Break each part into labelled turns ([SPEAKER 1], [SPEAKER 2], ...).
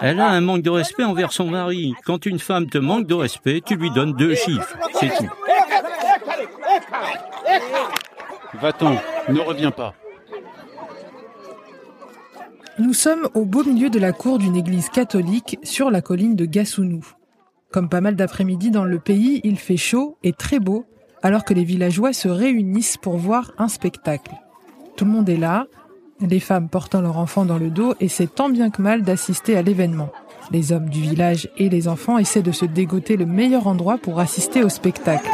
[SPEAKER 1] Elle a un manque de respect envers son mari. Quand une femme te manque de respect, tu lui donnes deux chiffres. C'est tout.
[SPEAKER 2] Va-t'en, ne reviens pas.
[SPEAKER 3] Nous sommes au beau milieu de la cour d'une église catholique sur la colline de Gassounou. Comme pas mal d'après-midi dans le pays, il fait chaud et très beau, alors que les villageois se réunissent pour voir un spectacle. Tout le monde est là, les femmes portant leur enfant dans le dos, c'est tant bien que mal d'assister à l'événement. Les hommes du village et les enfants essaient de se dégoter le meilleur endroit pour assister au spectacle.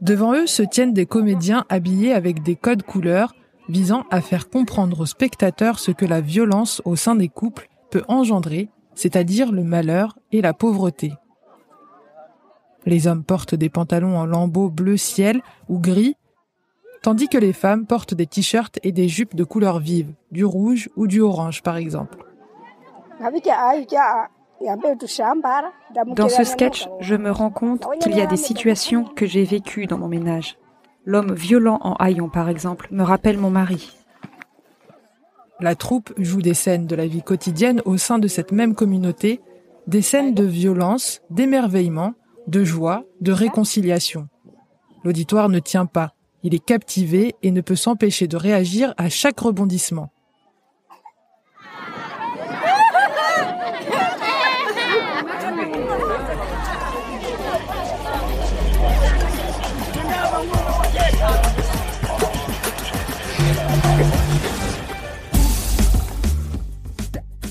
[SPEAKER 3] Devant eux se tiennent des comédiens habillés avec des codes couleurs visant à faire comprendre aux spectateurs ce que la violence au sein des couples peut engendrer, c'est-à-dire le malheur et la pauvreté. Les hommes portent des pantalons en lambeaux bleu ciel ou gris, tandis que les femmes portent des t-shirts et des jupes de couleur vive, du rouge ou du orange par exemple.
[SPEAKER 4] Dans ce sketch, je me rends compte qu'il y a des situations que j'ai vécues dans mon ménage. L'homme violent en haillons, par exemple, me rappelle mon mari.
[SPEAKER 3] La troupe joue des scènes de la vie quotidienne au sein de cette même communauté, des scènes de violence, d'émerveillement, de joie, de réconciliation. L'auditoire ne tient pas, il est captivé et ne peut s'empêcher de réagir à chaque rebondissement.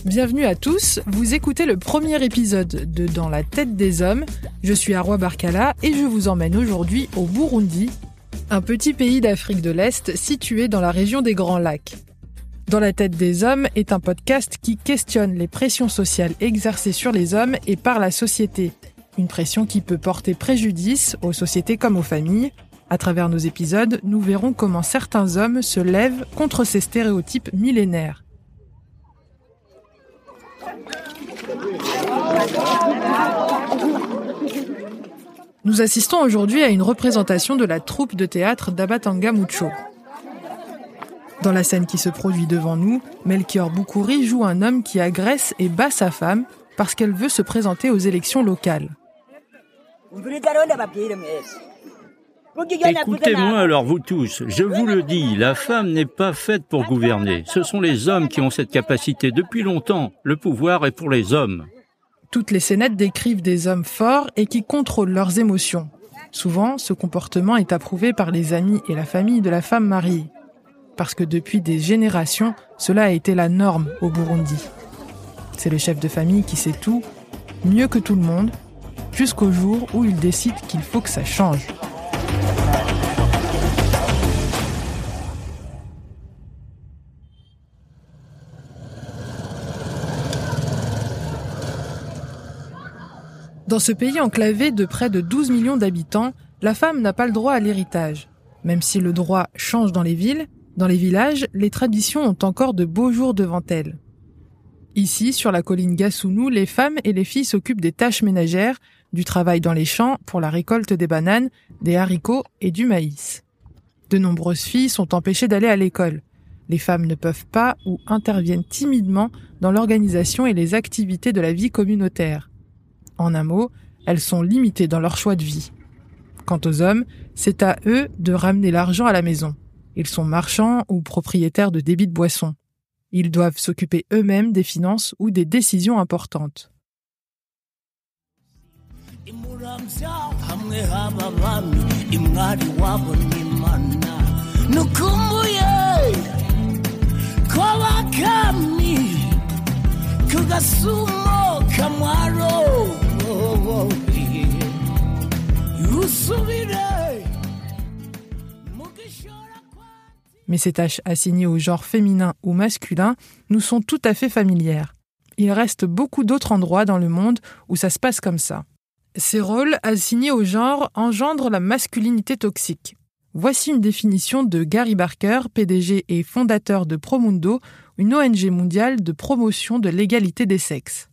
[SPEAKER 3] Bienvenue à tous, vous écoutez le premier épisode de Dans la tête des hommes. Je suis Arwa Barkala et je vous emmène aujourd'hui au Burundi, un petit pays d'Afrique de l'Est situé dans la région des Grands Lacs. Dans la tête des hommes est un podcast qui questionne les pressions sociales exercées sur les hommes et par la société. Une pression qui peut porter préjudice aux sociétés comme aux familles. À travers nos épisodes, nous verrons comment certains hommes se lèvent contre ces stéréotypes millénaires. Nous assistons aujourd'hui à une représentation de la troupe de théâtre d'Abatanga Mucho. Dans la scène qui se produit devant nous, Melchior Boukouri joue un homme qui agresse et bat sa femme parce qu'elle veut se présenter aux élections locales.
[SPEAKER 1] Écoutez-moi alors vous tous, je vous le dis, la femme n'est pas faite pour gouverner. Ce sont les hommes qui ont cette capacité depuis longtemps. Le pouvoir est pour les hommes.
[SPEAKER 3] Toutes les scénettes décrivent des hommes forts et qui contrôlent leurs émotions. Souvent, ce comportement est approuvé par les amis et la famille de la femme mariée. Parce que depuis des générations, cela a été la norme au Burundi. C'est le chef de famille qui sait tout, mieux que tout le monde, jusqu'au jour où il décide qu'il faut que ça change. Dans ce pays enclavé de près de 12 millions d'habitants, la femme n'a pas le droit à l'héritage. Même si le droit change dans les villes, dans les villages, les traditions ont encore de beaux jours devant elles. Ici, sur la colline Gassounou, les femmes et les filles s'occupent des tâches ménagères, du travail dans les champs pour la récolte des bananes, des haricots et du maïs. De nombreuses filles sont empêchées d'aller à l'école. Les femmes ne peuvent pas ou interviennent timidement dans l'organisation et les activités de la vie communautaire. En un mot, elles sont limitées dans leur choix de vie. Quant aux hommes, c'est à eux de ramener l'argent à la maison. Ils sont marchands ou propriétaires de débits de boissons. Ils doivent s'occuper eux-mêmes des finances ou des décisions importantes. Mais ces tâches assignées au genre féminin ou masculin nous sont tout à fait familières. Il reste beaucoup d'autres endroits dans le monde où ça se passe comme ça. Ces rôles assignés au genre engendrent la masculinité toxique. Voici une définition de Gary Barker, PDG et fondateur de Promundo, une ONG mondiale de promotion de l'égalité des sexes.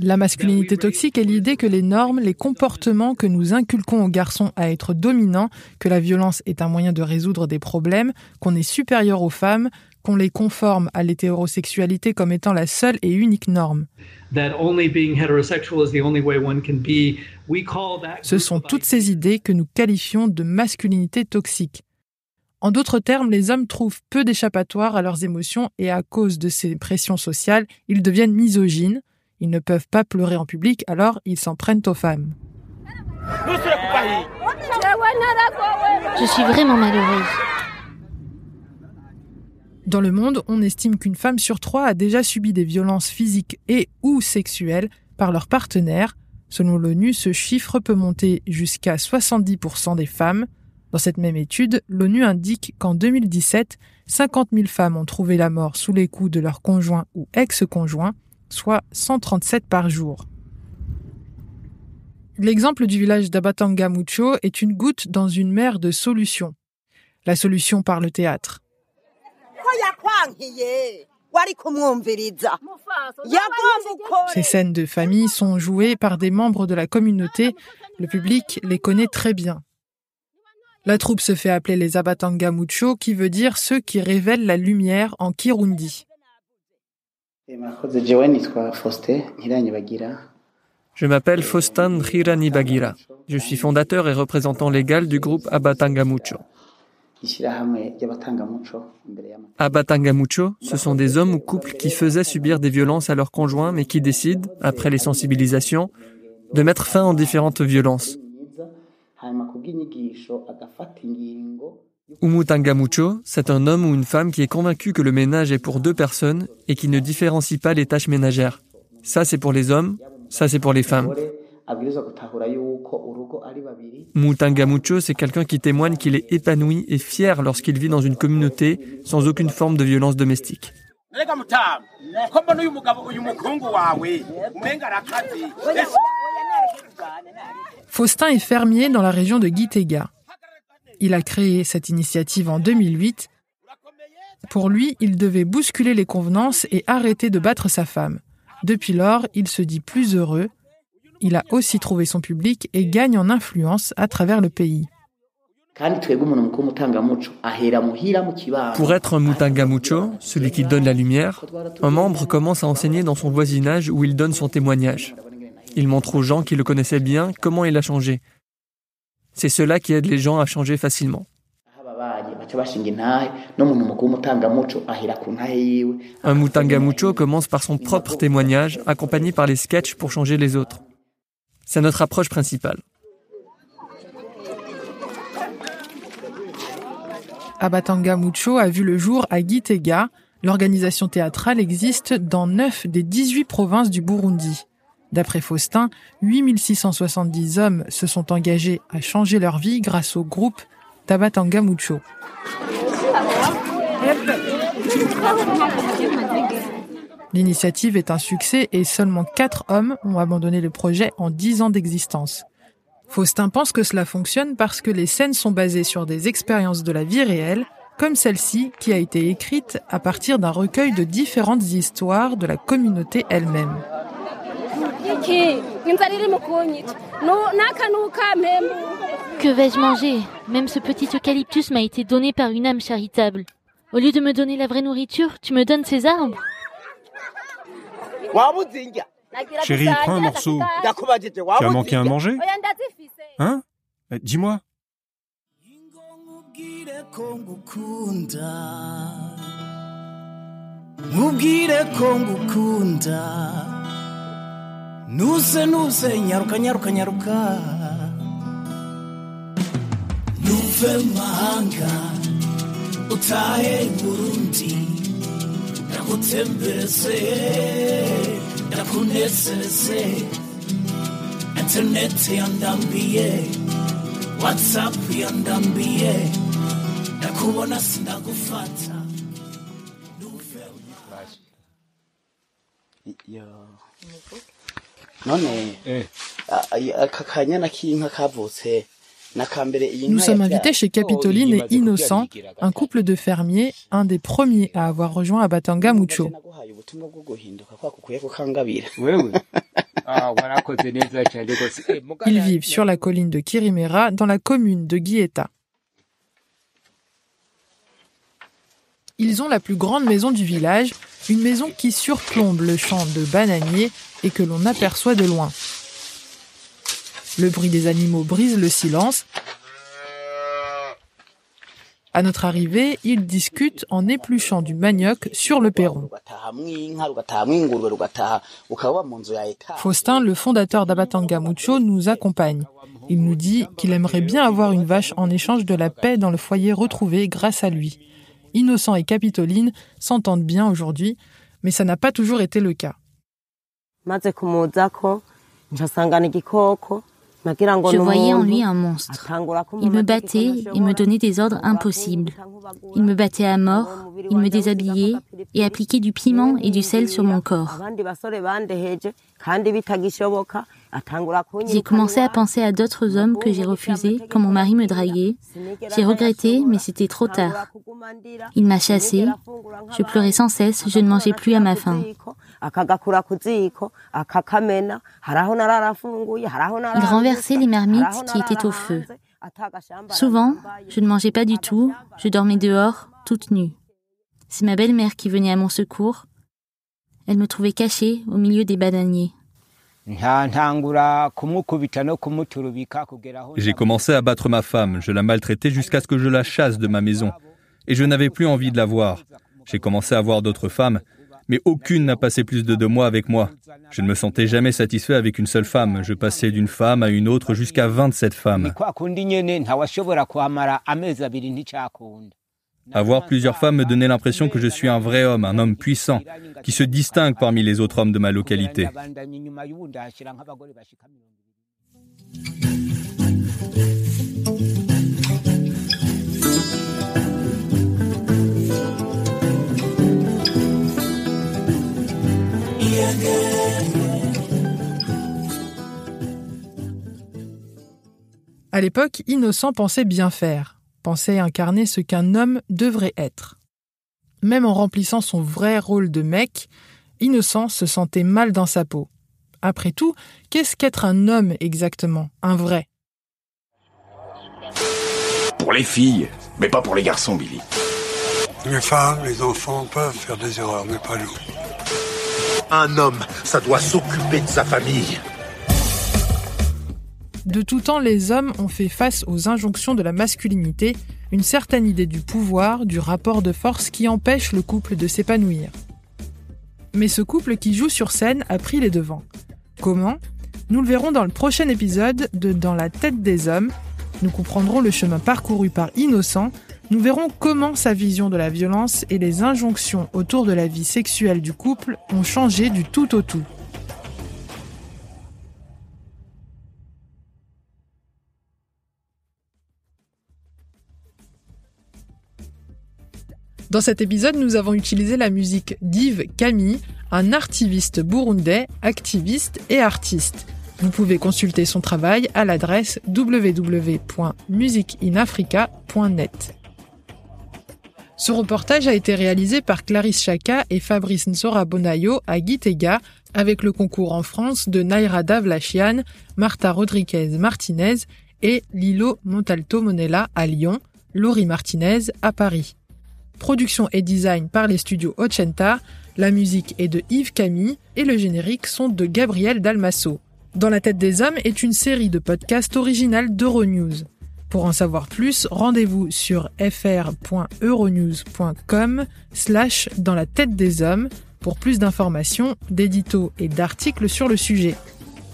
[SPEAKER 3] La masculinité toxique est l'idée que les normes, les comportements que nous inculquons aux garçons à être dominants, que la violence est un moyen de résoudre des problèmes, qu'on est supérieur aux femmes, qu'on les conforme à l'hétérosexualité comme étant la seule et unique norme. Ce sont toutes ces idées que nous qualifions de masculinité toxique. En d'autres termes, les hommes trouvent peu d'échappatoire à leurs émotions et à cause de ces pressions sociales, ils deviennent misogynes. Ils ne peuvent pas pleurer en public, alors ils s'en prennent aux femmes.
[SPEAKER 5] Je suis vraiment malheureuse.
[SPEAKER 3] Dans le monde, on estime qu'une femme sur trois a déjà subi des violences physiques et ou sexuelles par leur partenaire. Selon l'ONU, ce chiffre peut monter jusqu'à 70% des femmes. Dans cette même étude, l'ONU indique qu'en 2017, 50 000 femmes ont trouvé la mort sous les coups de leur conjoint ou ex-conjoint, soit 137 par jour. L'exemple du village d'Abatanga Mucho est une goutte dans une mer de solutions. La solution par le théâtre. Ces scènes de famille sont jouées par des membres de la communauté. Le public les connaît très bien. La troupe se fait appeler les Abatanga Mucho, qui veut dire ceux qui révèlent la lumière en Kirundi.
[SPEAKER 6] Je m'appelle Faustin Hiranibagira. Je suis fondateur et représentant légal du groupe Abatanga Mucho. Abatanga Mucho, ce sont des hommes ou couples qui faisaient subir des violences à leurs conjoints mais qui décident, après les sensibilisations, de mettre fin aux différentes violences. Umutanga Mucho, c'est un homme ou une femme qui est convaincu que le ménage est pour deux personnes et qui ne différencie pas les tâches ménagères. Ça c'est pour les hommes, ça c'est pour les femmes. Mutanga Mucho, c'est quelqu'un qui témoigne qu'il est épanoui et fier lorsqu'il vit dans une communauté sans aucune forme de violence domestique.
[SPEAKER 3] Faustin est fermier dans la région de Gitega. Il a créé cette initiative en 2008. Pour lui, il devait bousculer les convenances et arrêter de battre sa femme. Depuis lors, il se dit plus heureux. Il a aussi trouvé son public et gagne en influence à travers le pays.
[SPEAKER 6] Pour être un Mutanga Mucho, celui qui donne la lumière, un membre commence à enseigner dans son voisinage où il donne son témoignage. Il montre aux gens qui le connaissaient bien comment il a changé. C'est cela qui aide les gens à changer facilement. Un Mutanga Mucho commence par son propre témoignage, accompagné par les sketchs pour changer les autres. C'est notre approche principale.
[SPEAKER 3] Abatanga Mucho a vu le jour à Gitega. L'organisation théâtrale existe dans 9 des 18 provinces du Burundi. D'après Faustin, 8670 hommes se sont engagés à changer leur vie grâce au groupe Tabatanga Mucho. L'initiative est un succès et seulement 4 hommes ont abandonné le projet en 10 ans d'existence. Faustin pense que cela fonctionne parce que les scènes sont basées sur des expériences de la vie réelle, comme celle-ci qui a été écrite à partir d'un recueil de différentes histoires de la communauté elle-même.
[SPEAKER 5] Que vais-je manger? Même ce petit eucalyptus m'a été donné par une âme charitable. Au lieu de me donner la vraie nourriture, tu me donnes ces arbres?
[SPEAKER 7] Chérie, prends un morceau. Tu as manqué à manger? Hein? Dis-moi.
[SPEAKER 8] nakutembereze nakunezeze interneti yandambiye whatsapp yandambiye. Nakubona sindagufata
[SPEAKER 2] none eh. aka kanyana k'inka kavutse.
[SPEAKER 3] Nous sommes invités chez Capitoline et Innocent, un couple de fermiers, un des premiers à avoir rejoint Abatanga Mucho. Ils vivent sur la colline de Kirimera, dans la commune de Guieta. Ils ont la plus grande maison du village, une maison qui surplombe le champ de bananiers et que l'on aperçoit de loin. Le bruit des animaux brise le silence. À notre arrivée, ils discutent en épluchant du manioc sur le perron. Faustin, le fondateur d'Abatanga Mucho, nous accompagne. Il nous dit qu'il aimerait bien avoir une vache en échange de la paix dans le foyer retrouvé grâce à lui. Innocent et Capitoline s'entendent bien aujourd'hui, mais ça n'a pas toujours été le cas.
[SPEAKER 5] Je voyais en lui un monstre. Il me battait et me donnait des ordres impossibles. Il me battait à mort, il me déshabillait et appliquait du piment et du sel sur mon corps. J'ai commencé à penser à d'autres hommes que j'ai refusés quand mon mari me draguait. J'ai regretté, mais c'était trop tard. Il m'a chassé. Je pleurais sans cesse, je ne mangeais plus à ma faim. Il renversait les marmites qui étaient au feu. Souvent, je ne mangeais pas du tout, je dormais dehors, toute nue. C'est ma belle-mère qui venait à mon secours. Elle me trouvait cachée au milieu des bananiers.
[SPEAKER 9] J'ai commencé à battre ma femme, je la maltraitais jusqu'à ce que je la chasse de ma maison. Et je n'avais plus envie de la voir. J'ai commencé à voir d'autres femmes, mais aucune n'a passé plus de deux mois avec moi. Je ne me sentais jamais satisfait avec une seule femme. Je passais d'une femme à une autre jusqu'à 27 femmes. Avoir plusieurs femmes me donnait l'impression que je suis un vrai homme, un homme puissant, qui se distingue parmi les autres hommes de ma localité.
[SPEAKER 3] À l'époque, Innocent pensait bien faire pensait incarner ce qu'un homme devrait être. Même en remplissant son vrai rôle de mec, Innocent se sentait mal dans sa peau. Après tout, qu'est-ce qu'être un homme exactement, un vrai?
[SPEAKER 10] Pour les filles, mais pas pour les garçons, Billy.
[SPEAKER 11] Les femmes, les enfants peuvent faire des erreurs, mais pas nous.
[SPEAKER 10] Un homme, ça doit s'occuper de sa famille.
[SPEAKER 3] De tout temps, les hommes ont fait face aux injonctions de la masculinité, une certaine idée du pouvoir, du rapport de force qui empêche le couple de s'épanouir. Mais ce couple qui joue sur scène a pris les devants. Comment? Nous le verrons dans le prochain épisode de Dans la tête des hommes. Nous comprendrons le chemin parcouru par Innocent. Nous verrons comment sa vision de la violence et les injonctions autour de la vie sexuelle du couple ont changé du tout au tout. Dans cet épisode, nous avons utilisé la musique d'Yves Camille, un artiviste burundais, activiste et artiste. Vous pouvez consulter son travail à l'adresse www.musicinafrica.net. Ce reportage a été réalisé par Clarisse Chaka et Fabrice Nsora Bonayo à Gitega avec le concours en France de Naira Davlachian, Marta Rodriguez Martinez et Lilo Montalto Monella à Lyon, Laurie Martinez à Paris. Production et design par les studios Ochenta, la musique est de Yves Camille et le générique sont de Gabriel Dalmasso. Dans la tête des hommes est une série de podcasts originales d'Euronews. Pour en savoir plus, rendez-vous sur fr.euronews.com slash dans la tête des hommes pour plus d'informations, d'éditos et d'articles sur le sujet.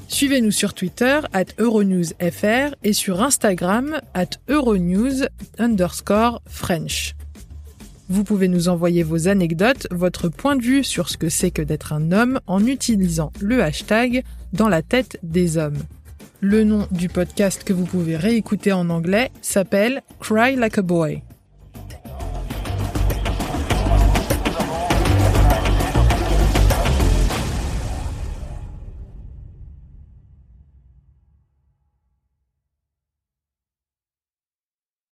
[SPEAKER 3] Suivez-nous sur Twitter at EuronewsFR et sur Instagram at Euronews underscore French. Vous pouvez nous envoyer vos anecdotes, votre point de vue sur ce que c'est que d'être un homme en utilisant le hashtag dans la tête des hommes. Le nom du podcast que vous pouvez réécouter en anglais s'appelle Cry Like a Boy.